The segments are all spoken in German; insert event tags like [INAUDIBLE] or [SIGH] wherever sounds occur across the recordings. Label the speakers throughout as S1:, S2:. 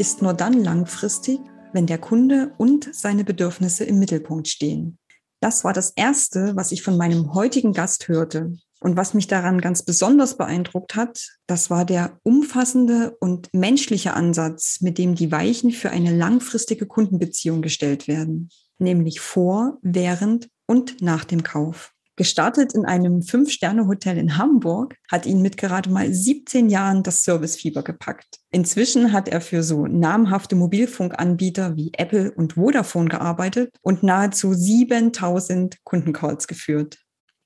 S1: ist nur dann langfristig, wenn der Kunde und seine Bedürfnisse im Mittelpunkt stehen. Das war das Erste, was ich von meinem heutigen Gast hörte. Und was mich daran ganz besonders beeindruckt hat, das war der umfassende und menschliche Ansatz, mit dem die Weichen für eine langfristige Kundenbeziehung gestellt werden, nämlich vor, während und nach dem Kauf. Gestartet in einem Fünf-Sterne-Hotel in Hamburg, hat ihn mit gerade mal 17 Jahren das Servicefieber gepackt. Inzwischen hat er für so namhafte Mobilfunkanbieter wie Apple und Vodafone gearbeitet und nahezu 7000 Kundencalls geführt.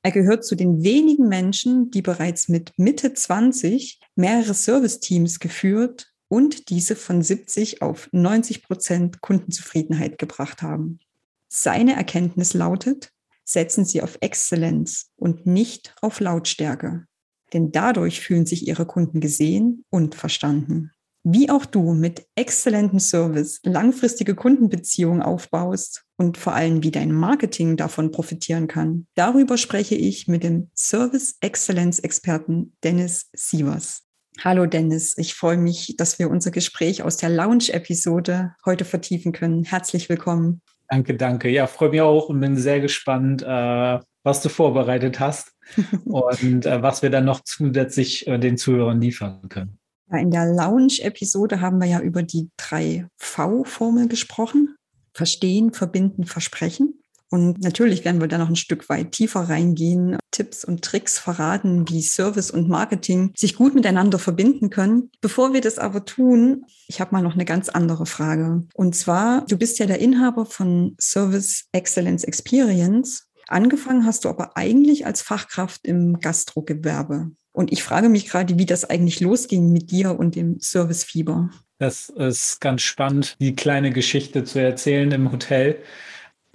S1: Er gehört zu den wenigen Menschen, die bereits mit Mitte 20 mehrere Serviceteams geführt und diese von 70 auf 90 Prozent Kundenzufriedenheit gebracht haben. Seine Erkenntnis lautet, setzen Sie auf Exzellenz und nicht auf Lautstärke. Denn dadurch fühlen sich Ihre Kunden gesehen und verstanden. Wie auch du mit exzellentem Service langfristige Kundenbeziehungen aufbaust und vor allem wie dein Marketing davon profitieren kann, darüber spreche ich mit dem Service Exzellenz Experten Dennis Sievers. Hallo Dennis, ich freue mich, dass wir unser Gespräch aus der Lounge-Episode heute vertiefen können. Herzlich willkommen.
S2: Danke, danke. Ja, freue mich auch und bin sehr gespannt, äh, was du vorbereitet hast [LAUGHS] und äh, was wir dann noch zusätzlich äh, den Zuhörern liefern können.
S1: Ja, in der Lounge-Episode haben wir ja über die drei V-Formel gesprochen. Verstehen, verbinden, versprechen. Und natürlich werden wir da noch ein Stück weit tiefer reingehen, Tipps und Tricks verraten, wie Service und Marketing sich gut miteinander verbinden können. Bevor wir das aber tun, ich habe mal noch eine ganz andere Frage. Und zwar, du bist ja der Inhaber von Service Excellence Experience. Angefangen hast du aber eigentlich als Fachkraft im Gastrogewerbe. Und ich frage mich gerade, wie das eigentlich losging mit dir und dem Servicefieber.
S2: Das ist ganz spannend, die kleine Geschichte zu erzählen im Hotel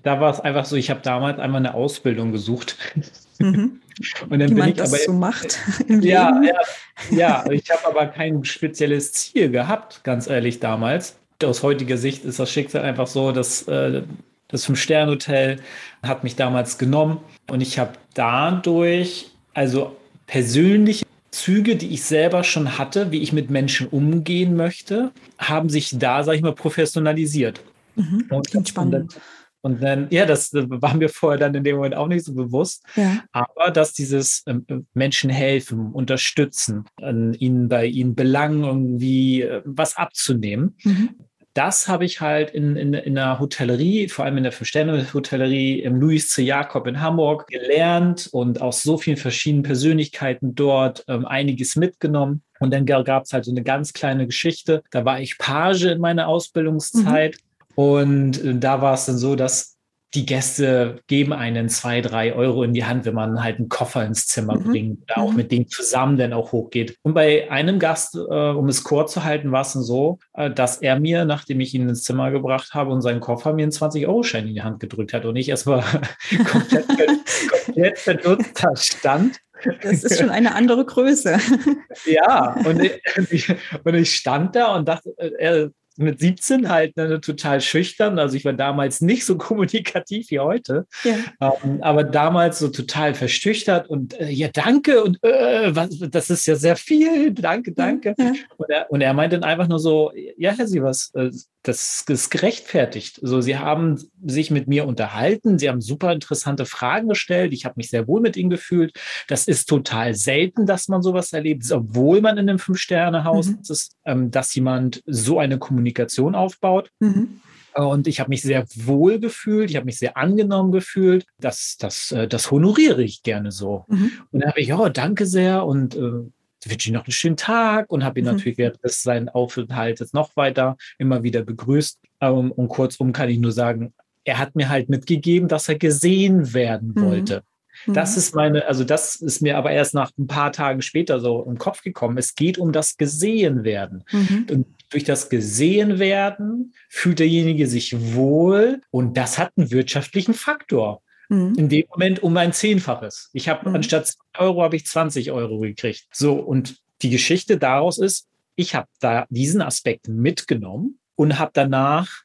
S2: da war es einfach so, ich habe damals einmal eine Ausbildung gesucht.
S1: Mhm. [LAUGHS] Und dann Wie bin man ich das aber, so macht [LAUGHS]
S2: ja. Ja, ja, ich habe aber kein spezielles Ziel gehabt, ganz ehrlich damals. Aus heutiger Sicht ist das Schicksal einfach so, dass äh, das Fünf-Sterne-Hotel hat mich damals genommen und ich habe dadurch, also persönliche Züge, die ich selber schon hatte, wie ich mit Menschen umgehen möchte, haben sich da, sag ich mal, professionalisiert.
S1: Mhm, klingt spannend. Und
S2: und dann, ja, das war mir vorher dann in dem Moment auch nicht so bewusst. Ja. Aber dass dieses ähm, Menschen helfen, unterstützen, ihnen bei ihnen Belangen irgendwie äh, was abzunehmen, mhm. das habe ich halt in, in, in der Hotellerie, vor allem in der Fünf-Sterne-Hotellerie im Louis C. Jakob in Hamburg gelernt und aus so vielen verschiedenen Persönlichkeiten dort ähm, einiges mitgenommen. Und dann gab es halt so eine ganz kleine Geschichte. Da war ich Page in meiner Ausbildungszeit. Mhm. Und äh, da war es dann so, dass die Gäste geben einen zwei, drei Euro in die Hand, wenn man halt einen Koffer ins Zimmer mhm. bringt oder auch mhm. mit dem zusammen dann auch hochgeht. Und bei einem Gast, äh, um es kurz zu halten, war es dann so, äh, dass er mir, nachdem ich ihn ins Zimmer gebracht habe und seinen Koffer mir einen 20-Euro-Schein in die Hand gedrückt hat und ich erstmal [LAUGHS] komplett, [LAUGHS] komplett verdutzt da stand.
S1: Das ist schon eine andere Größe. [LAUGHS]
S2: ja, und ich, und ich stand da und dachte, äh, er mit 17 halt ne, total schüchtern. Also ich war damals [LAUGHS] nicht so kommunikativ wie heute, ja. ähm, aber damals so total verstückert und äh, ja, danke und äh, was, das ist ja sehr viel, [LAUGHS] danke, danke. Ja. Und, er, und, er, meinte dann einfach nur so, ja, Herr Sievers, äh, das ist gerechtfertigt. So, Sie haben sich mit mir unterhalten, Sie haben super interessante Fragen gestellt, ich habe mich sehr wohl mit Ihnen gefühlt. Das ist total selten, dass man sowas erlebt, obwohl man in einem Fünf-Sterne-Haus mhm. ist, ähm, dass jemand so eine Kommunikation aufbaut. Mhm. Und ich habe mich sehr wohl gefühlt, ich habe mich sehr angenommen gefühlt. Das, das, äh, das honoriere ich gerne so. Mhm. Und dann habe ich, oh, danke sehr und äh, wünsche ihm noch einen schönen Tag und habe ihn mhm. natürlich während des seinen Aufenthaltes noch weiter immer wieder begrüßt. Um, und kurzum kann ich nur sagen, er hat mir halt mitgegeben, dass er gesehen werden mhm. wollte. Mhm. Das ist meine, also das ist mir aber erst nach ein paar Tagen später so im Kopf gekommen. Es geht um das Gesehenwerden. Mhm. Und durch das Gesehenwerden fühlt derjenige sich wohl und das hat einen wirtschaftlichen Faktor. Mhm. In dem Moment um ein Zehnfaches. Ich habe mhm. anstatt 2 Euro habe ich 20 Euro gekriegt. So, und die Geschichte daraus ist, ich habe da diesen Aspekt mitgenommen und habe danach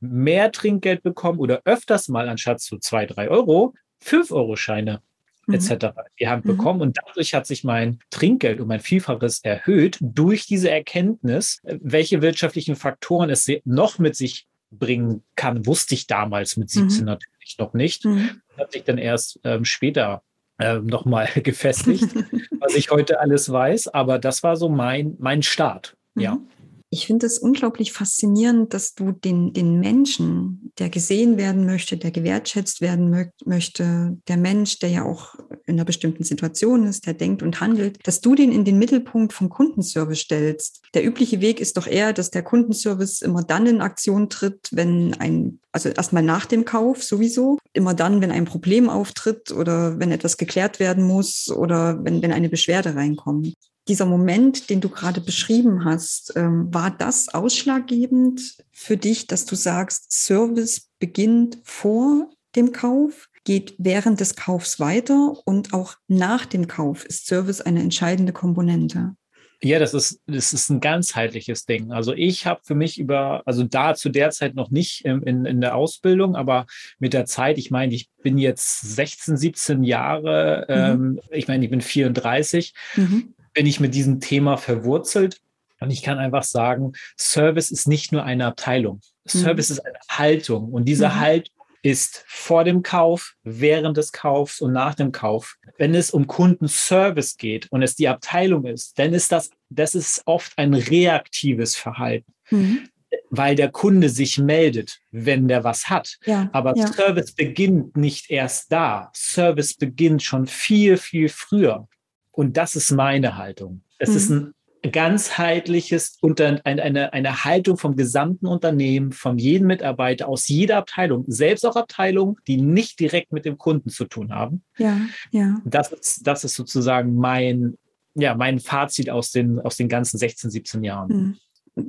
S2: mehr Trinkgeld bekommen oder öfters mal anstatt zu zwei, drei Euro 5-Euro-Scheine mhm. etc. in die Hand mhm. bekommen. Und dadurch hat sich mein Trinkgeld um ein Vielfaches erhöht durch diese Erkenntnis, welche wirtschaftlichen Faktoren es noch mit sich bringen kann, wusste ich damals mit 17 mhm. natürlich noch nicht. Mhm. Hat sich dann erst ähm, später ähm, nochmal [LAUGHS] gefestigt, [LAUGHS] was ich heute alles weiß. Aber das war so mein, mein Start. Ja.
S1: Ich finde es unglaublich faszinierend, dass du den, den Menschen, der gesehen werden möchte, der gewertschätzt werden mö möchte, der Mensch, der ja auch in einer bestimmten Situation ist, der denkt und handelt, dass du den in den Mittelpunkt vom Kundenservice stellst. Der übliche Weg ist doch eher, dass der Kundenservice immer dann in Aktion tritt, wenn ein, also erstmal nach dem Kauf sowieso, immer dann, wenn ein Problem auftritt oder wenn etwas geklärt werden muss oder wenn, wenn eine Beschwerde reinkommt dieser Moment, den du gerade beschrieben hast, ähm, war das ausschlaggebend für dich, dass du sagst, Service beginnt vor dem Kauf, geht während des Kaufs weiter und auch nach dem Kauf ist Service eine entscheidende Komponente?
S2: Ja, das ist, das ist ein ganzheitliches Ding. Also ich habe für mich über, also da zu der Zeit noch nicht in, in, in der Ausbildung, aber mit der Zeit, ich meine, ich bin jetzt 16, 17 Jahre, mhm. ähm, ich meine, ich bin 34. Mhm bin ich mit diesem Thema verwurzelt. Und ich kann einfach sagen, Service ist nicht nur eine Abteilung. Mhm. Service ist eine Haltung. Und diese mhm. Haltung ist vor dem Kauf, während des Kaufs und nach dem Kauf. Wenn es um Kundenservice geht und es die Abteilung ist, dann ist das, das ist oft ein reaktives Verhalten. Mhm. Weil der Kunde sich meldet, wenn der was hat. Ja, Aber ja. Service beginnt nicht erst da. Service beginnt schon viel, viel früher. Und das ist meine Haltung. Es mhm. ist ein ganzheitliches, unter, eine, eine Haltung vom gesamten Unternehmen, von jedem Mitarbeiter aus jeder Abteilung, selbst auch Abteilungen, die nicht direkt mit dem Kunden zu tun haben. Ja, ja. Das ist, das ist sozusagen mein, ja, mein Fazit aus den, aus den ganzen 16, 17 Jahren.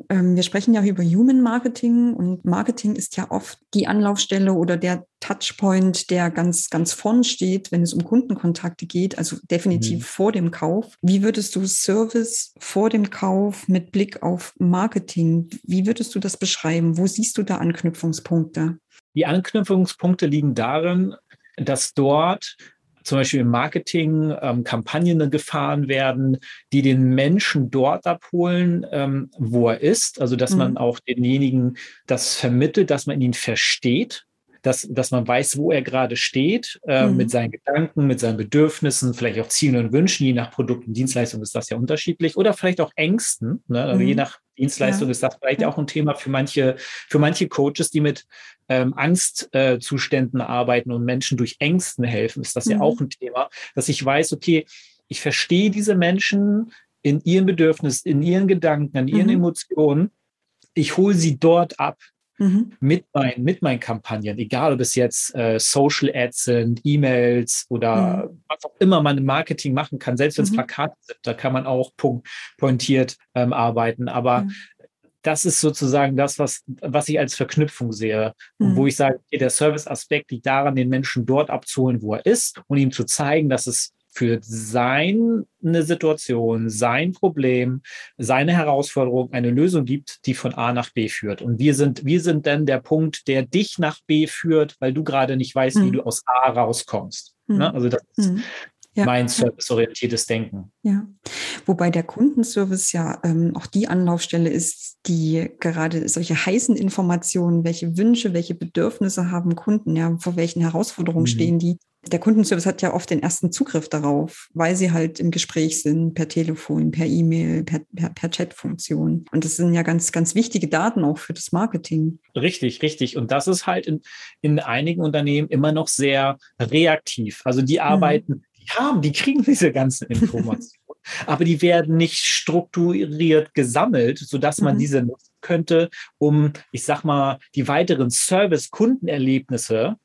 S1: Ähm, wir sprechen ja über Human Marketing und Marketing ist ja oft die Anlaufstelle oder der Touchpoint, der ganz, ganz vorn steht, wenn es um Kundenkontakte geht, also definitiv mhm. vor dem Kauf. Wie würdest du Service vor dem Kauf mit Blick auf Marketing, wie würdest du das beschreiben? Wo siehst du da Anknüpfungspunkte?
S2: Die Anknüpfungspunkte liegen darin, dass dort zum Beispiel im Marketing ähm, Kampagnen gefahren werden, die den Menschen dort abholen, ähm, wo er ist. Also dass mhm. man auch denjenigen das vermittelt, dass man ihn versteht, dass, dass man weiß, wo er gerade steht, äh, mhm. mit seinen Gedanken, mit seinen Bedürfnissen, vielleicht auch Zielen und Wünschen. Je nach Produkt und Dienstleistung ist das ja unterschiedlich. Oder vielleicht auch Ängsten. Ne? Also mhm. je nach Dienstleistung ja. ist das vielleicht auch ein Thema für manche, für manche Coaches, die mit ähm, Angstzuständen äh, arbeiten und Menschen durch Ängsten helfen, ist das mhm. ja auch ein Thema, dass ich weiß, okay, ich verstehe diese Menschen in ihren Bedürfnissen, in ihren Gedanken, in ihren mhm. Emotionen. Ich hole sie dort ab, Mhm. mit, mein, mit meinen Kampagnen, egal ob es jetzt äh, Social Ads sind, E-Mails oder mhm. was auch immer man im Marketing machen kann, selbst wenn es mhm. Plakate sind, da kann man auch punkt, pointiert ähm, arbeiten. Aber mhm. das ist sozusagen das, was, was ich als Verknüpfung sehe. Und wo mhm. ich sage, okay, der Service-Aspekt liegt daran, den Menschen dort abzuholen, wo er ist und ihm zu zeigen, dass es für seine Situation, sein Problem, seine Herausforderung eine Lösung gibt, die von A nach B führt. Und wir sind, wir sind dann der Punkt, der dich nach B führt, weil du gerade nicht weißt, mhm. wie du aus A rauskommst. Mhm. Ne? Also das ist mhm. ja. mein serviceorientiertes Denken.
S1: Ja, wobei der Kundenservice ja ähm, auch die Anlaufstelle ist, die gerade solche heißen Informationen, welche Wünsche, welche Bedürfnisse haben Kunden, ja, vor welchen Herausforderungen mhm. stehen die, der Kundenservice hat ja oft den ersten Zugriff darauf, weil sie halt im Gespräch sind, per Telefon, per E-Mail, per, per, per Chat-Funktion. Und das sind ja ganz, ganz wichtige Daten auch für das Marketing.
S2: Richtig, richtig. Und das ist halt in, in einigen Unternehmen immer noch sehr reaktiv. Also die mhm. arbeiten, mhm. die haben, die kriegen diese ganzen [LAUGHS] Informationen, aber die werden nicht strukturiert gesammelt, sodass man mhm. diese nutzen könnte, um, ich sag mal, die weiteren Service-Kundenerlebnisse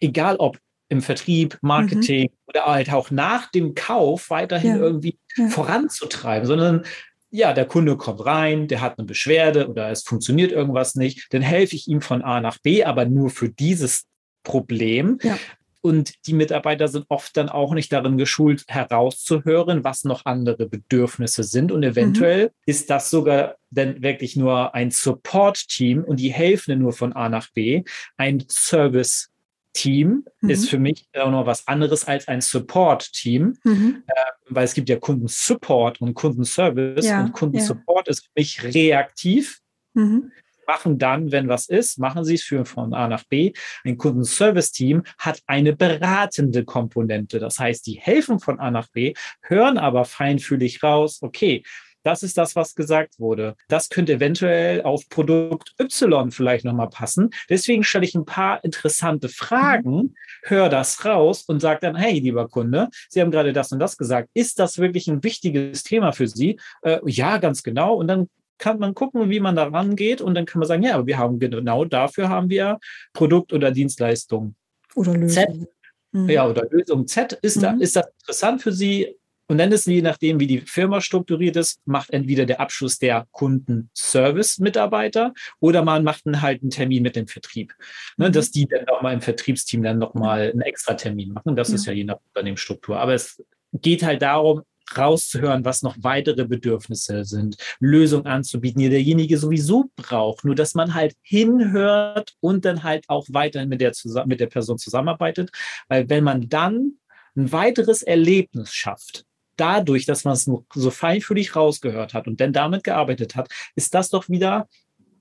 S2: egal ob im Vertrieb, Marketing mhm. oder halt auch nach dem Kauf weiterhin ja. irgendwie ja. voranzutreiben, sondern ja, der Kunde kommt rein, der hat eine Beschwerde oder es funktioniert irgendwas nicht, dann helfe ich ihm von A nach B, aber nur für dieses Problem. Ja. Und die Mitarbeiter sind oft dann auch nicht darin geschult, herauszuhören, was noch andere Bedürfnisse sind. Und eventuell mhm. ist das sogar dann wirklich nur ein Support-Team und die helfen nur von A nach B. Ein Service Team mhm. ist für mich auch noch was anderes als ein Support-Team, mhm. äh, weil es gibt ja Kundensupport und Kundenservice ja, und Kundensupport ja. ist für mich reaktiv. Mhm. Machen dann, wenn was ist, machen sie es für von A nach B. Ein Kundenservice-Team hat eine beratende Komponente. Das heißt, die helfen von A nach B, hören aber feinfühlig raus, okay, das ist das, was gesagt wurde. Das könnte eventuell auf Produkt Y vielleicht nochmal passen. Deswegen stelle ich ein paar interessante Fragen, höre das raus und sage dann, hey, lieber Kunde, Sie haben gerade das und das gesagt. Ist das wirklich ein wichtiges Thema für Sie? Äh, ja, ganz genau. Und dann kann man gucken, wie man da rangeht und dann kann man sagen, ja, aber wir haben genau dafür haben wir Produkt oder Dienstleistung.
S1: Oder Lösung.
S2: Z. Mhm. Ja, oder Lösung Z. Ist, mhm. da, ist das interessant für Sie? Und dann ist je nachdem, wie die Firma strukturiert ist, macht entweder der Abschluss der Kundenservice-Mitarbeiter oder man macht einen, halt einen Termin mit dem Vertrieb. Ne, mhm. Dass die dann nochmal im Vertriebsteam dann nochmal einen extra Termin machen. Das ja. ist ja je nach Unternehmensstruktur. Aber es geht halt darum, rauszuhören, was noch weitere Bedürfnisse sind, Lösungen anzubieten, die derjenige sowieso braucht. Nur, dass man halt hinhört und dann halt auch weiterhin mit der, mit der Person zusammenarbeitet. Weil wenn man dann ein weiteres Erlebnis schafft, dadurch, dass man es so feinfühlig rausgehört hat und dann damit gearbeitet hat, ist das doch wieder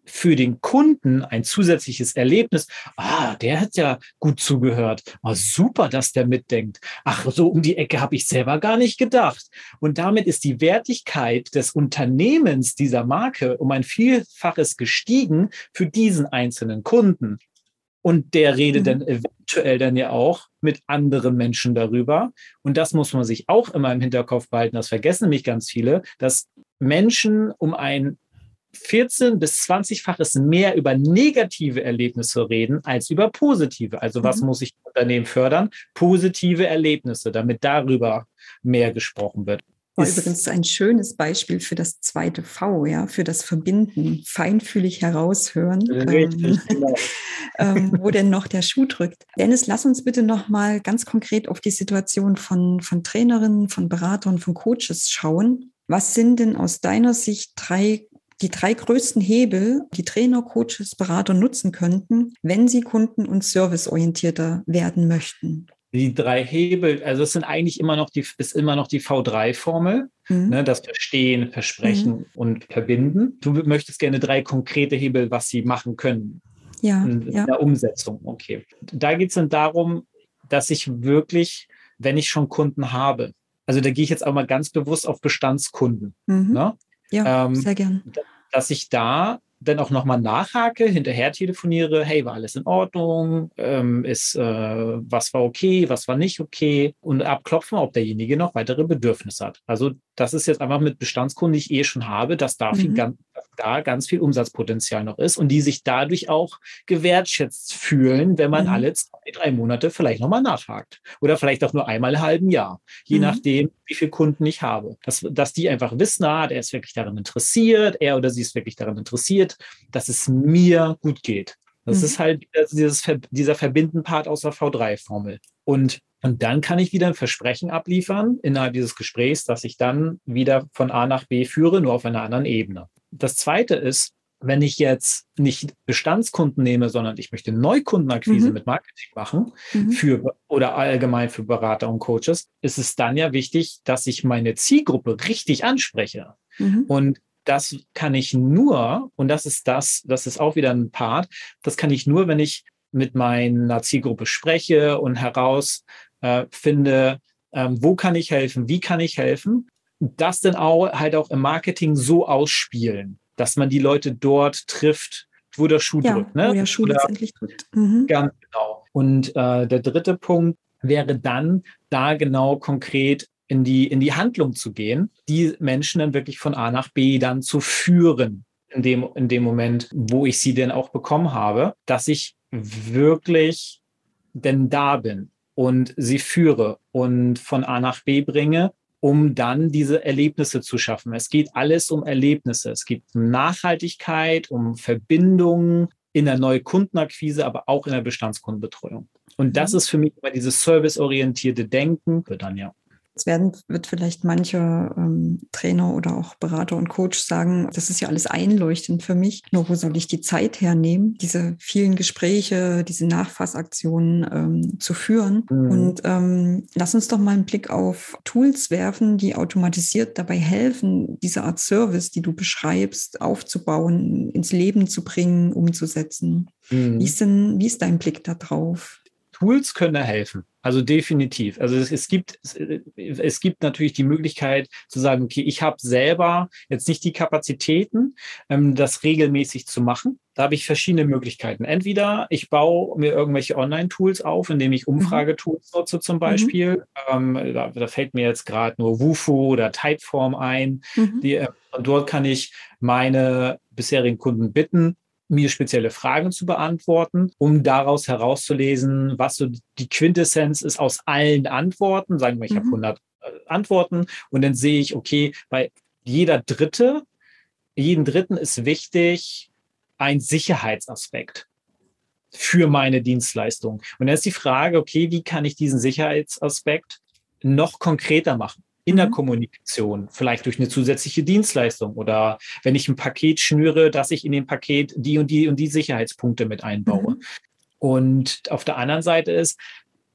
S2: für den Kunden ein zusätzliches Erlebnis. Ah, der hat ja gut zugehört. Oh, super, dass der mitdenkt. Ach, so um die Ecke habe ich selber gar nicht gedacht. Und damit ist die Wertigkeit des Unternehmens dieser Marke um ein Vielfaches gestiegen für diesen einzelnen Kunden. Und der redet mhm. dann eventuell dann ja auch mit anderen Menschen darüber. Und das muss man sich auch immer im Hinterkopf behalten. Das vergessen nämlich ganz viele, dass Menschen um ein 14 bis 20-faches mehr über negative Erlebnisse reden als über positive. Also was mhm. muss ich im Unternehmen fördern? Positive Erlebnisse, damit darüber mehr gesprochen wird.
S1: War übrigens ein schönes Beispiel für das zweite V, ja, für das Verbinden, feinfühlig heraushören, Richtig, ähm, genau. [LAUGHS] ähm, wo denn noch der Schuh drückt. Dennis, lass uns bitte noch mal ganz konkret auf die Situation von, von Trainerinnen, von Beratern, von Coaches schauen. Was sind denn aus deiner Sicht drei die drei größten Hebel, die Trainer, Coaches, Berater nutzen könnten, wenn sie kunden- und serviceorientierter werden möchten?
S2: Die drei Hebel, also es sind eigentlich immer noch die, ist immer noch die V3-Formel, mhm. ne, das Verstehen, Versprechen mhm. und Verbinden. Du möchtest gerne drei konkrete Hebel, was sie machen können.
S1: Ja.
S2: In,
S1: ja.
S2: der Umsetzung. Okay. Da geht es dann darum, dass ich wirklich, wenn ich schon Kunden habe, also da gehe ich jetzt auch mal ganz bewusst auf Bestandskunden. Mhm. Ne?
S1: Ja, ähm, sehr gern.
S2: Dass ich da dann auch nochmal nachhake, hinterher telefoniere, hey, war alles in Ordnung, ähm, ist, äh, was war okay, was war nicht okay und abklopfen, ob derjenige noch weitere Bedürfnisse hat. Also das ist jetzt einfach mit Bestandskunden, die ich eh schon habe, dass da, mhm. viel, ganz, da ganz viel Umsatzpotenzial noch ist und die sich dadurch auch gewertschätzt fühlen, wenn man mhm. alle zwei, drei Monate vielleicht nochmal nachhakt oder vielleicht auch nur einmal im halben Jahr, je mhm. nachdem, wie viele Kunden ich habe. Dass, dass die einfach wissen, ah, der ist wirklich daran interessiert, er oder sie ist wirklich daran interessiert, dass es mir gut geht. Das mhm. ist halt dieses, dieser Verbindenpart aus der V3-Formel. Und, und dann kann ich wieder ein Versprechen abliefern innerhalb dieses Gesprächs, dass ich dann wieder von A nach B führe, nur auf einer anderen Ebene. Das zweite ist, wenn ich jetzt nicht Bestandskunden nehme, sondern ich möchte Neukundenakquise mhm. mit Marketing machen mhm. für oder allgemein für Berater und Coaches, ist es dann ja wichtig, dass ich meine Zielgruppe richtig anspreche. Mhm. Und das kann ich nur, und das ist das, das ist auch wieder ein Part, das kann ich nur, wenn ich mit meiner Zielgruppe spreche und herausfinde, äh, ähm, wo kann ich helfen, wie kann ich helfen, das dann auch halt auch im Marketing so ausspielen, dass man die Leute dort trifft, wo der Schuh ja, drückt. Ne?
S1: Wo der Schuh Oder, letztendlich drückt. Mhm.
S2: Ganz genau. Und äh, der dritte Punkt wäre dann, da genau konkret in die, in die Handlung zu gehen, die Menschen dann wirklich von A nach B dann zu führen. In dem, in dem Moment, wo ich sie denn auch bekommen habe, dass ich wirklich denn da bin. und sie führe und von A nach B bringe, um dann diese Erlebnisse zu schaffen. Es geht alles um Erlebnisse. Es geht um Nachhaltigkeit, um Verbindungen in der neuen Kundenakquise, aber auch in der Bestandskundenbetreuung. Und das mhm. ist für mich immer dieses serviceorientierte Denken, dann ja.
S1: Jetzt werden, wird vielleicht manche ähm, Trainer oder auch Berater und Coach sagen, das ist ja alles einleuchtend für mich. Nur wo soll ich die Zeit hernehmen, diese vielen Gespräche, diese Nachfassaktionen ähm, zu führen? Mhm. Und ähm, lass uns doch mal einen Blick auf Tools werfen, die automatisiert dabei helfen, diese Art Service, die du beschreibst, aufzubauen, ins Leben zu bringen, umzusetzen. Mhm. Wie, ist denn, wie ist dein Blick da drauf?
S2: Tools können helfen. Also definitiv. Also es, es, gibt, es gibt natürlich die Möglichkeit zu sagen, okay, ich habe selber jetzt nicht die Kapazitäten, ähm, das regelmäßig zu machen. Da habe ich verschiedene Möglichkeiten. Entweder ich baue mir irgendwelche Online-Tools auf, indem ich mhm. Umfragetools nutze zum mhm. Beispiel. Mhm. Ähm, da, da, fällt mir jetzt gerade nur Wufu oder Typeform ein. Mhm. Die, äh, dort kann ich meine bisherigen Kunden bitten, mir spezielle Fragen zu beantworten, um daraus herauszulesen, was so die Quintessenz ist aus allen Antworten. Sagen wir, ich mhm. habe 100 äh, Antworten und dann sehe ich, okay, bei jeder Dritte, jeden Dritten ist wichtig ein Sicherheitsaspekt für meine Dienstleistung. Und dann ist die Frage, okay, wie kann ich diesen Sicherheitsaspekt noch konkreter machen? In der mhm. Kommunikation, vielleicht durch eine zusätzliche Dienstleistung oder wenn ich ein Paket schnüre, dass ich in dem Paket die und die und die Sicherheitspunkte mit einbaue. Mhm. Und auf der anderen Seite ist,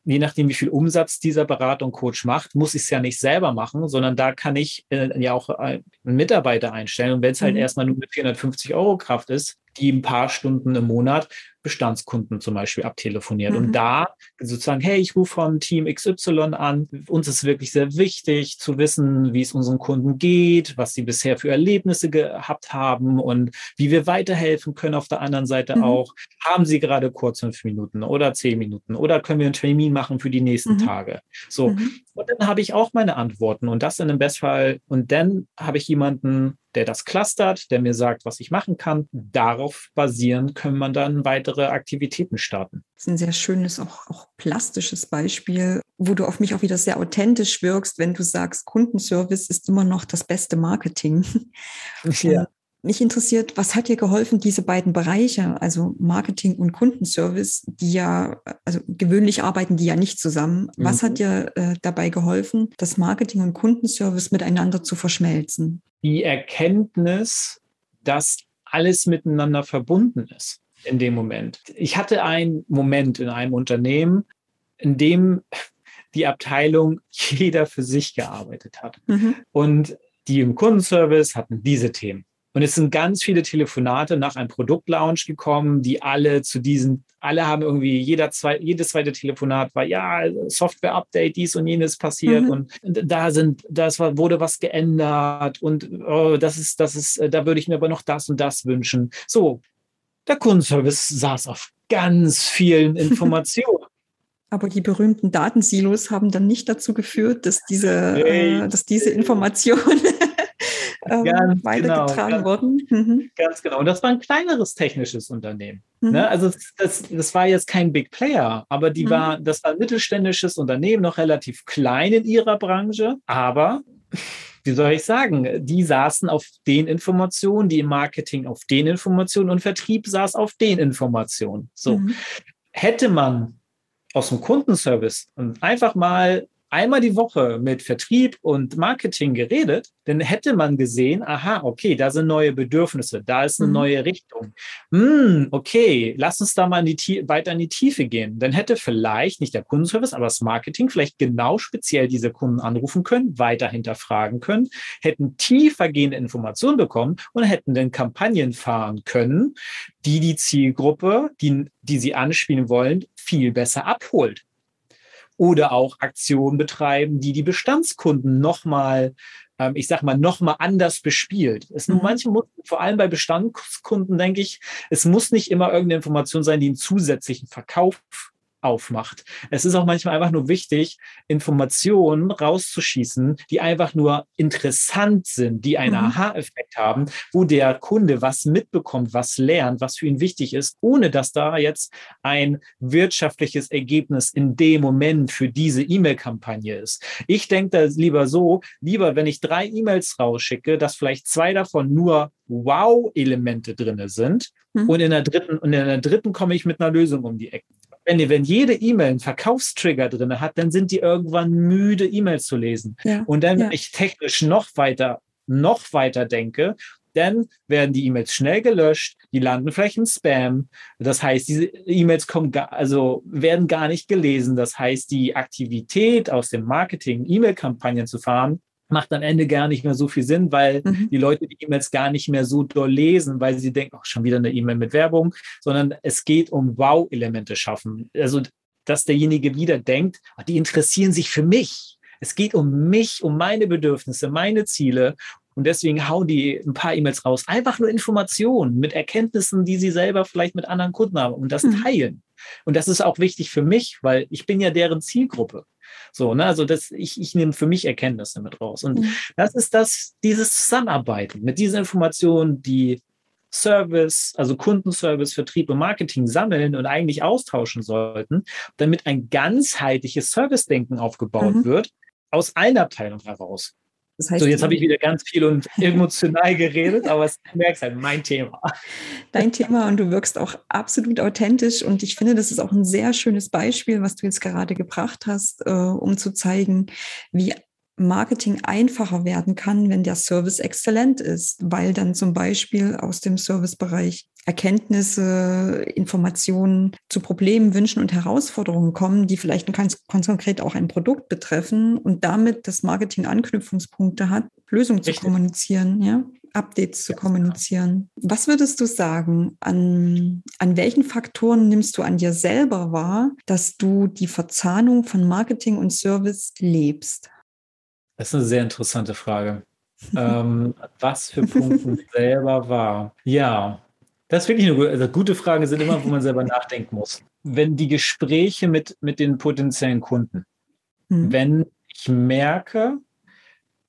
S2: je nachdem, wie viel Umsatz dieser Berater und Coach macht, muss ich es ja nicht selber machen, sondern da kann ich äh, ja auch äh, einen Mitarbeiter einstellen. Und wenn es halt mhm. erstmal nur mit 450 Euro Kraft ist, die ein paar Stunden im Monat Bestandskunden zum Beispiel abtelefoniert. Mhm. Und da sozusagen, hey, ich rufe von Team XY an. Uns ist wirklich sehr wichtig zu wissen, wie es unseren Kunden geht, was sie bisher für Erlebnisse gehabt haben und wie wir weiterhelfen können auf der anderen Seite mhm. auch. Haben sie gerade kurz fünf Minuten oder zehn Minuten oder können wir einen Termin machen für die nächsten mhm. Tage? So. Mhm. Und dann habe ich auch meine Antworten und das in dem Bestfall. Und dann habe ich jemanden, der das clustert, der mir sagt, was ich machen kann. Darauf basierend können man dann weitere Aktivitäten starten.
S1: Das ist ein sehr schönes, auch, auch plastisches Beispiel, wo du auf mich auch wieder sehr authentisch wirkst, wenn du sagst, Kundenservice ist immer noch das beste Marketing. Ja. Mich interessiert, was hat dir geholfen, diese beiden Bereiche, also Marketing und Kundenservice, die ja, also gewöhnlich arbeiten die ja nicht zusammen. Was mhm. hat dir äh, dabei geholfen, das Marketing und Kundenservice miteinander zu verschmelzen?
S2: Die Erkenntnis, dass alles miteinander verbunden ist in dem Moment. Ich hatte einen Moment in einem Unternehmen, in dem die Abteilung [LAUGHS] jeder für sich gearbeitet hat. Mhm. Und die im Kundenservice hatten diese Themen. Und es sind ganz viele Telefonate nach einem Produktlaunch gekommen, die alle zu diesen, alle haben irgendwie, jeder zwei, jedes zweite Telefonat war, ja, Software-Update, dies und jenes passiert mhm. und da sind, das war, wurde was geändert und oh, das ist, das ist, da würde ich mir aber noch das und das wünschen. So, der Kundenservice saß auf ganz vielen [LAUGHS] Informationen.
S1: Aber die berühmten Datensilos haben dann nicht dazu geführt, dass diese, äh, dass diese Informationen [LAUGHS] ähm, weitergetragen genau, wurden.
S2: Mhm. Ganz genau. Und das war ein kleineres technisches Unternehmen. Mhm. Ne? Also das, das war jetzt kein Big Player, aber die mhm. war, das war ein mittelständisches Unternehmen, noch relativ klein in ihrer Branche, aber wie soll ich sagen, die saßen auf den Informationen, die im Marketing auf den Informationen und Vertrieb saß auf den Informationen. So. Mhm. Hätte man aus dem Kundenservice einfach mal einmal die Woche mit Vertrieb und Marketing geredet, dann hätte man gesehen, aha, okay, da sind neue Bedürfnisse, da ist eine mhm. neue Richtung. Hm, okay, lass uns da mal die, weiter in die Tiefe gehen. Dann hätte vielleicht nicht der Kundenservice, aber das Marketing vielleicht genau speziell diese Kunden anrufen können, weiter hinterfragen können, hätten tiefergehende Informationen bekommen und hätten dann Kampagnen fahren können, die die Zielgruppe, die, die sie anspielen wollen, viel besser abholt oder auch Aktionen betreiben, die die Bestandskunden nochmal, ähm, ich sag mal, nochmal anders bespielt. Es mhm. manche muss, vor allem bei Bestandskunden denke ich, es muss nicht immer irgendeine Information sein, die einen zusätzlichen Verkauf aufmacht. Es ist auch manchmal einfach nur wichtig, Informationen rauszuschießen, die einfach nur interessant sind, die einen mhm. Aha-Effekt haben, wo der Kunde was mitbekommt, was lernt, was für ihn wichtig ist, ohne dass da jetzt ein wirtschaftliches Ergebnis in dem Moment für diese E-Mail-Kampagne ist. Ich denke da lieber so, lieber wenn ich drei E-Mails rausschicke, dass vielleicht zwei davon nur Wow-Elemente drin sind mhm. und in der dritten und in der dritten komme ich mit einer Lösung um die Ecke wenn, wenn jede E-Mail einen Verkaufstrigger drin hat, dann sind die irgendwann müde, E-Mails zu lesen. Ja, und dann, ja. wenn ich technisch noch weiter, noch weiter denke, dann werden die E-Mails schnell gelöscht, die landen vielleicht in Spam. Das heißt, diese E-Mails kommen gar, also werden gar nicht gelesen. Das heißt, die Aktivität aus dem Marketing, E-Mail-Kampagnen zu fahren, macht am Ende gar nicht mehr so viel Sinn, weil mhm. die Leute die E-Mails gar nicht mehr so doll lesen, weil sie denken, oh, schon wieder eine E-Mail mit Werbung, sondern es geht um Wow-Elemente schaffen. Also, dass derjenige wieder denkt, ach, die interessieren sich für mich. Es geht um mich, um meine Bedürfnisse, meine Ziele. Und deswegen hauen die ein paar E-Mails raus. Einfach nur Informationen mit Erkenntnissen, die sie selber vielleicht mit anderen Kunden haben und das mhm. teilen. Und das ist auch wichtig für mich, weil ich bin ja deren Zielgruppe. So, ne, also das, ich, ich nehme für mich Erkenntnisse mit raus. Und mhm. das ist das, dieses Zusammenarbeiten mit diesen Informationen, die Service, also Kundenservice, Vertrieb und Marketing sammeln und eigentlich austauschen sollten, damit ein ganzheitliches Service-Denken aufgebaut mhm. wird, aus einer Abteilung heraus. Das heißt, so, jetzt habe ich wieder ganz viel und [LAUGHS] emotional geredet, aber es merkst halt mein Thema.
S1: Dein Thema und du wirkst auch absolut authentisch und ich finde, das ist auch ein sehr schönes Beispiel, was du jetzt gerade gebracht hast, äh, um zu zeigen, wie Marketing einfacher werden kann, wenn der Service exzellent ist, weil dann zum Beispiel aus dem Servicebereich Erkenntnisse, Informationen zu Problemen, Wünschen und Herausforderungen kommen, die vielleicht ganz, ganz konkret auch ein Produkt betreffen und damit das Marketing Anknüpfungspunkte hat, Lösungen zu kommunizieren, ja, Updates zu kommunizieren. Was würdest du sagen, an, an welchen Faktoren nimmst du an dir selber wahr, dass du die Verzahnung von Marketing und Service lebst?
S2: Das ist eine sehr interessante Frage. [LAUGHS] ähm, was für Punkte [LAUGHS] selber war. Ja, das ist wirklich eine gute, also gute Frage sind immer, wo man selber [LAUGHS] nachdenken muss. Wenn die Gespräche mit, mit den potenziellen Kunden, mhm. wenn ich merke,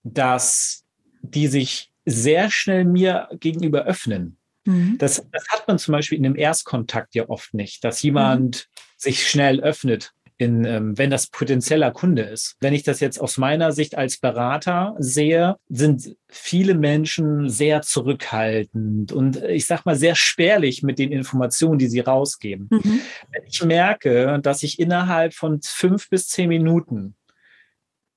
S2: dass die sich sehr schnell mir gegenüber öffnen, mhm. das, das, hat man zum Beispiel in einem Erstkontakt ja oft nicht, dass jemand mhm. sich schnell öffnet in, ähm, wenn das potenzieller Kunde ist. Wenn ich das jetzt aus meiner Sicht als Berater sehe, sind viele Menschen sehr zurückhaltend und ich sag mal sehr spärlich mit den Informationen, die sie rausgeben. Mhm. Wenn ich merke, dass ich innerhalb von fünf bis zehn Minuten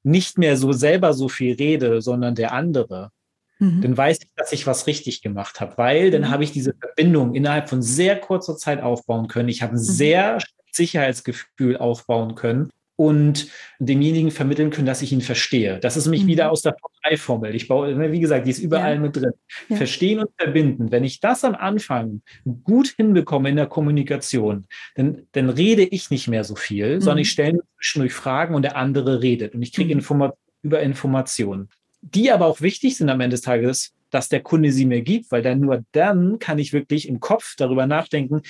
S2: nicht mehr so selber so viel rede, sondern der andere, Mhm. dann weiß ich, dass ich was richtig gemacht habe, weil dann mhm. habe ich diese Verbindung innerhalb von sehr kurzer Zeit aufbauen können. Ich habe ein mhm. sehr Sicherheitsgefühl aufbauen können und demjenigen vermitteln können, dass ich ihn verstehe. Das ist mich mhm. wieder aus der V3-Formel. Ich baue, ne, wie gesagt, die ist überall ja. mit drin. Ja. Verstehen und verbinden. Wenn ich das am Anfang gut hinbekomme in der Kommunikation, dann, dann rede ich nicht mehr so viel, mhm. sondern ich stelle zwischendurch Fragen und der andere redet und ich kriege mhm. Informa über Informationen. Die aber auch wichtig sind am Ende des Tages, dass der Kunde sie mir gibt, weil dann nur dann kann ich wirklich im Kopf darüber nachdenken,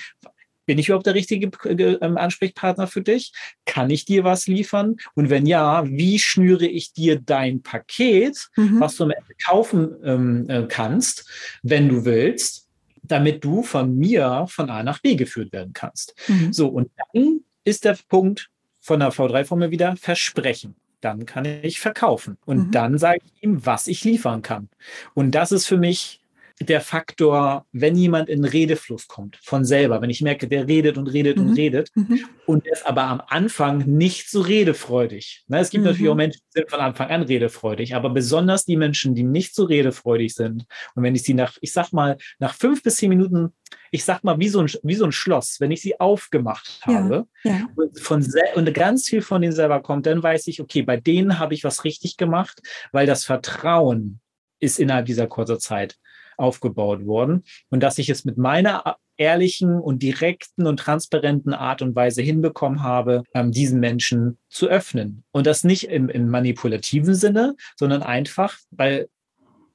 S2: bin ich überhaupt der richtige äh, ähm, Ansprechpartner für dich? Kann ich dir was liefern? Und wenn ja, wie schnüre ich dir dein Paket, mhm. was du am Ende kaufen ähm, äh, kannst, wenn du willst, damit du von mir von A nach B geführt werden kannst? Mhm. So, und dann ist der Punkt von der V3-Formel wieder Versprechen dann kann ich verkaufen. Und mhm. dann sage ich ihm, was ich liefern kann. Und das ist für mich der Faktor, wenn jemand in Redefluss kommt von selber, wenn ich merke, der redet und redet mhm. und redet mhm. und ist aber am Anfang nicht so redefreudig. Na, es gibt mhm. natürlich auch Menschen, die sind von Anfang an redefreudig, aber besonders die Menschen, die nicht so redefreudig sind und wenn ich sie nach, ich sag mal, nach fünf bis zehn Minuten, ich sag mal, wie so ein, wie so ein Schloss, wenn ich sie aufgemacht habe ja, ja. Und, von und ganz viel von denen selber kommt, dann weiß ich, okay, bei denen habe ich was richtig gemacht, weil das Vertrauen ist innerhalb dieser kurzen Zeit aufgebaut worden und dass ich es mit meiner ehrlichen und direkten und transparenten Art und Weise hinbekommen habe, ähm, diesen Menschen zu öffnen. Und das nicht im, im manipulativen Sinne, sondern einfach, weil,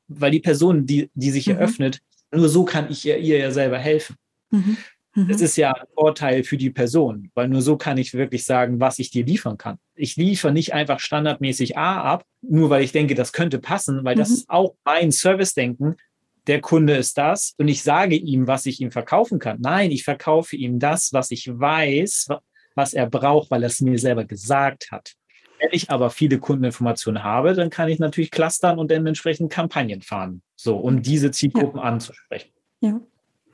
S2: weil die Person, die, die sich mhm. eröffnet, nur so kann ich ihr, ihr ja selber helfen. Mhm. Mhm. Das ist ja ein Vorteil für die Person, weil nur so kann ich wirklich sagen, was ich dir liefern kann. Ich liefere nicht einfach standardmäßig A ab, nur weil ich denke, das könnte passen, weil mhm. das ist auch mein Service-Denken. Der Kunde ist das und ich sage ihm, was ich ihm verkaufen kann. Nein, ich verkaufe ihm das, was ich weiß, was er braucht, weil er es mir selber gesagt hat. Wenn ich aber viele Kundeninformationen habe, dann kann ich natürlich clustern und dementsprechend Kampagnen fahren, so um diese Zielgruppen ja. anzusprechen.
S1: Ja.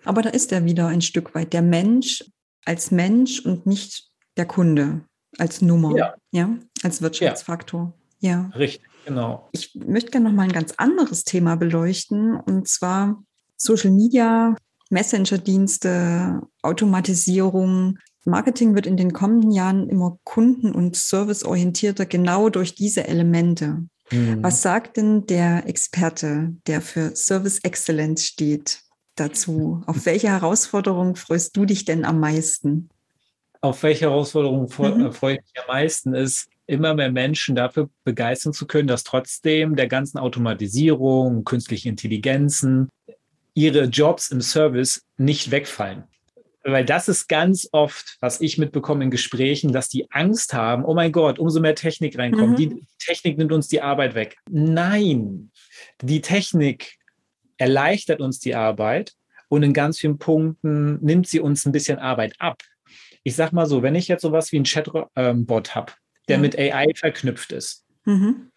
S1: Aber da ist er wieder ein Stück weit der Mensch als Mensch und nicht der Kunde als Nummer, ja, ja? als Wirtschaftsfaktor. Ja.
S2: ja. Richtig, genau.
S1: Ich möchte gerne noch mal ein ganz anderes Thema beleuchten und zwar Social Media, Messenger-Dienste, Automatisierung. Marketing wird in den kommenden Jahren immer kunden- und serviceorientierter, genau durch diese Elemente. Mhm. Was sagt denn der Experte, der für Service Excellence steht? dazu? Auf welche Herausforderung freust du dich denn am meisten?
S2: Auf welche Herausforderung mhm. Äh, freue ich mich am meisten ist, immer mehr Menschen dafür begeistern zu können, dass trotzdem der ganzen Automatisierung, künstlichen Intelligenzen, ihre Jobs im Service nicht wegfallen. Weil das ist ganz oft, was ich mitbekomme in Gesprächen, dass die Angst haben, oh mein Gott, umso mehr Technik reinkommt, mhm. die Technik nimmt uns die Arbeit weg. Nein, die Technik erleichtert uns die Arbeit und in ganz vielen Punkten nimmt sie uns ein bisschen Arbeit ab. Ich sag mal so, wenn ich jetzt sowas wie einen Chatbot ähm, habe, der ja. mit AI verknüpft ist, mhm.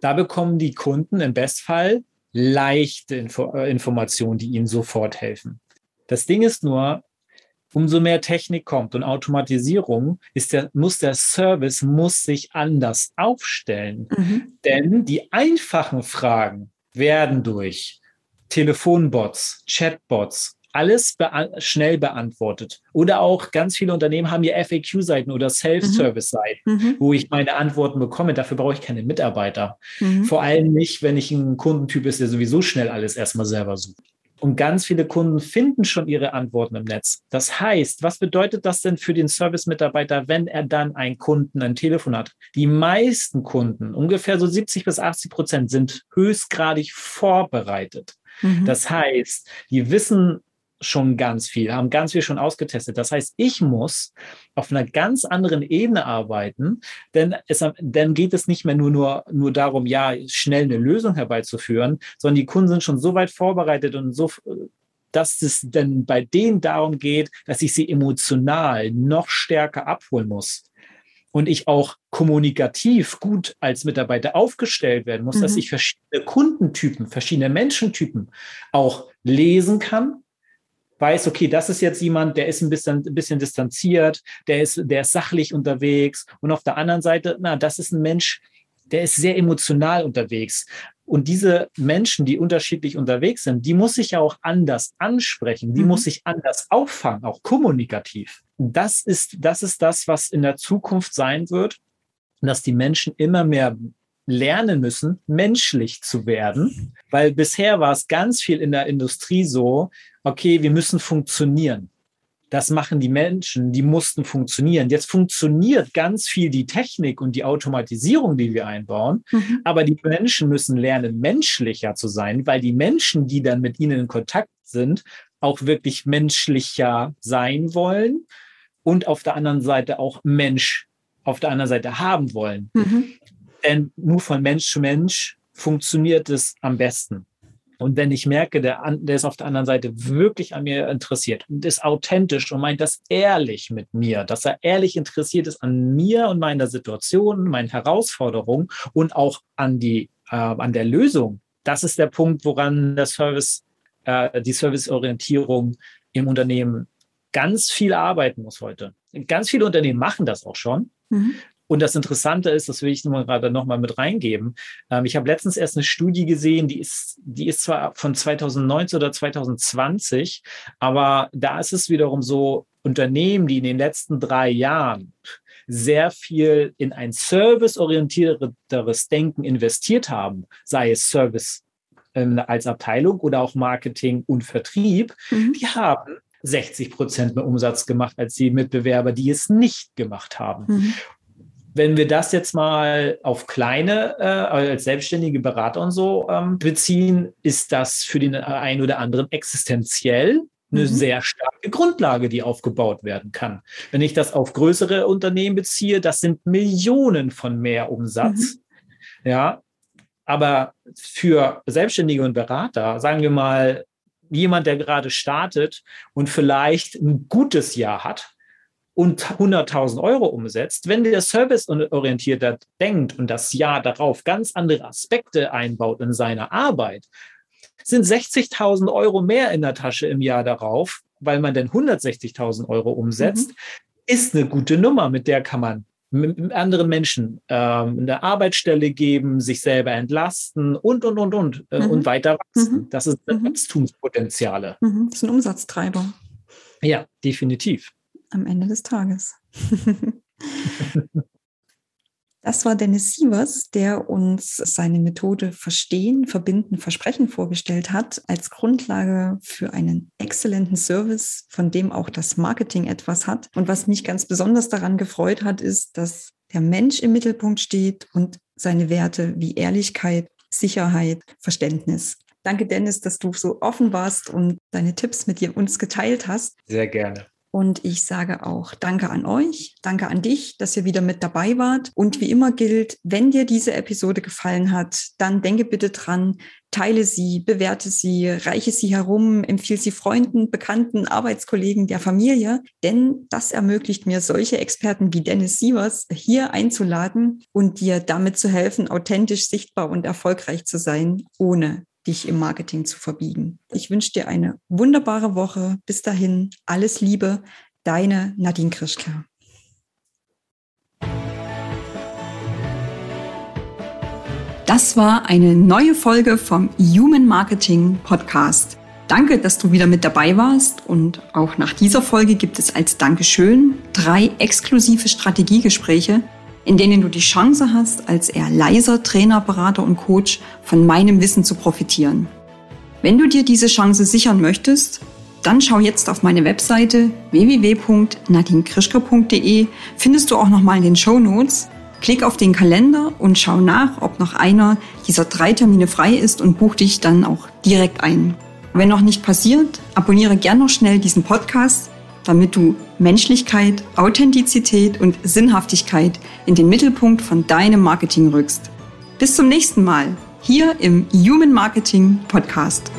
S2: da bekommen die Kunden im Bestfall leichte Info äh, Informationen, die ihnen sofort helfen. Das Ding ist nur, umso mehr Technik kommt und Automatisierung, ist der, muss der Service muss sich anders aufstellen. Mhm. Denn die einfachen Fragen werden durch Telefonbots, Chatbots, alles bea schnell beantwortet. Oder auch ganz viele Unternehmen haben ja FAQ-Seiten oder Self-Service-Seiten, mhm. wo ich meine Antworten bekomme. Dafür brauche ich keine Mitarbeiter. Mhm. Vor allem nicht, wenn ich ein Kundentyp ist, der sowieso schnell alles erstmal selber sucht. Und ganz viele Kunden finden schon ihre Antworten im Netz. Das heißt, was bedeutet das denn für den Service-Mitarbeiter, wenn er dann einen Kunden ein Telefon hat? Die meisten Kunden, ungefähr so 70 bis 80 Prozent, sind höchstgradig vorbereitet. Mhm. Das heißt, die wissen schon ganz viel, haben ganz viel schon ausgetestet. Das heißt, ich muss auf einer ganz anderen Ebene arbeiten, denn es, dann geht es nicht mehr nur, nur, nur darum, ja, schnell eine Lösung herbeizuführen, sondern die Kunden sind schon so weit vorbereitet und so, dass es dann bei denen darum geht, dass ich sie emotional noch stärker abholen muss und ich auch kommunikativ gut als Mitarbeiter aufgestellt werden muss, mhm. dass ich verschiedene Kundentypen, verschiedene Menschentypen auch lesen kann, weiß, okay, das ist jetzt jemand, der ist ein bisschen, ein bisschen distanziert, der ist, der ist sachlich unterwegs. Und auf der anderen Seite, na, das ist ein Mensch, der ist sehr emotional unterwegs. Und diese Menschen, die unterschiedlich unterwegs sind, die muss ich ja auch anders ansprechen, die mhm. muss ich anders auffangen, auch kommunikativ das ist, das ist das, was in der Zukunft sein wird, dass die Menschen immer mehr lernen müssen, menschlich zu werden, weil bisher war es ganz viel in der Industrie so, okay, wir müssen funktionieren. Das machen die Menschen, die mussten funktionieren. Jetzt funktioniert ganz viel die Technik und die Automatisierung, die wir einbauen, mhm. aber die Menschen müssen lernen, menschlicher zu sein, weil die Menschen, die dann mit ihnen in Kontakt sind, auch wirklich menschlicher sein wollen und auf der anderen Seite auch Mensch auf der anderen Seite haben wollen. Mhm. Denn nur von Mensch zu Mensch funktioniert es am besten. Und wenn ich merke, der, der ist auf der anderen Seite wirklich an mir interessiert und ist authentisch und meint das ehrlich mit mir, dass er ehrlich interessiert ist an mir und meiner Situation, meinen Herausforderungen und auch an, die, äh, an der Lösung, das ist der Punkt, woran der Service, äh, die Serviceorientierung im Unternehmen ganz viel arbeiten muss heute. Ganz viele Unternehmen machen das auch schon. Mhm. Und das Interessante ist, das will ich nur gerade noch mal mit reingeben. Ähm, ich habe letztens erst eine Studie gesehen, die ist, die ist zwar von 2019 oder 2020, aber da ist es wiederum so, Unternehmen, die in den letzten drei Jahren sehr viel in ein serviceorientierteres Denken investiert haben, sei es Service ähm, als Abteilung oder auch Marketing und Vertrieb, mhm. die haben 60 Prozent mehr Umsatz gemacht als die Mitbewerber, die es nicht gemacht haben. Mhm. Wenn wir das jetzt mal auf kleine, äh, als selbstständige Berater und so ähm, beziehen, ist das für den einen oder anderen existenziell, eine mhm. sehr starke Grundlage, die aufgebaut werden kann. Wenn ich das auf größere Unternehmen beziehe, das sind Millionen von mehr Umsatz. Mhm. Ja, aber für Selbstständige und Berater, sagen wir mal, jemand, der gerade startet und vielleicht ein gutes Jahr hat und 100.000 Euro umsetzt, wenn der serviceorientierter denkt und das Jahr darauf ganz andere Aspekte einbaut in seiner Arbeit, sind 60.000 Euro mehr in der Tasche im Jahr darauf, weil man denn 160.000 Euro umsetzt, mhm. ist eine gute Nummer, mit der kann man anderen Menschen ähm, eine Arbeitsstelle geben, sich selber entlasten und, und, und, und, äh, mhm. und weiter wachsen. Mhm. Das ist mhm. Wachstumspotenziale.
S1: Mhm. Das ist ein Umsatztreiber.
S2: Ja, definitiv.
S1: Am Ende des Tages. Das war Dennis Sievers, der uns seine Methode Verstehen, Verbinden, Versprechen vorgestellt hat, als Grundlage für einen exzellenten Service, von dem auch das Marketing etwas hat. Und was mich ganz besonders daran gefreut hat, ist, dass der Mensch im Mittelpunkt steht und seine Werte wie Ehrlichkeit, Sicherheit, Verständnis. Danke, Dennis, dass du so offen warst und deine Tipps mit uns geteilt hast.
S2: Sehr gerne.
S1: Und ich sage auch Danke an euch, danke an dich, dass ihr wieder mit dabei wart. Und wie immer gilt, wenn dir diese Episode gefallen hat, dann denke bitte dran, teile sie, bewerte sie, reiche sie herum, empfehle sie Freunden, Bekannten, Arbeitskollegen, der Familie. Denn das ermöglicht mir, solche Experten wie Dennis Sievers hier einzuladen und dir damit zu helfen, authentisch, sichtbar und erfolgreich zu sein, ohne dich im Marketing zu verbiegen. Ich wünsche dir eine wunderbare Woche. Bis dahin, alles Liebe, deine Nadine Krischke. Das war eine neue Folge vom Human Marketing Podcast. Danke, dass du wieder mit dabei warst und auch nach dieser Folge gibt es als Dankeschön drei exklusive Strategiegespräche, in denen du die Chance hast, als eher leiser Trainer, Berater und Coach von meinem Wissen zu profitieren. Wenn du dir diese Chance sichern möchtest, dann schau jetzt auf meine Webseite www.nadinekrischke.de, findest du auch nochmal in den Show Notes. Klick auf den Kalender und schau nach, ob noch einer dieser drei Termine frei ist und buch dich dann auch direkt ein. Wenn noch nicht passiert, abonniere gern noch schnell diesen Podcast damit du Menschlichkeit, Authentizität und Sinnhaftigkeit in den Mittelpunkt von deinem Marketing rückst. Bis zum nächsten Mal hier im Human Marketing Podcast.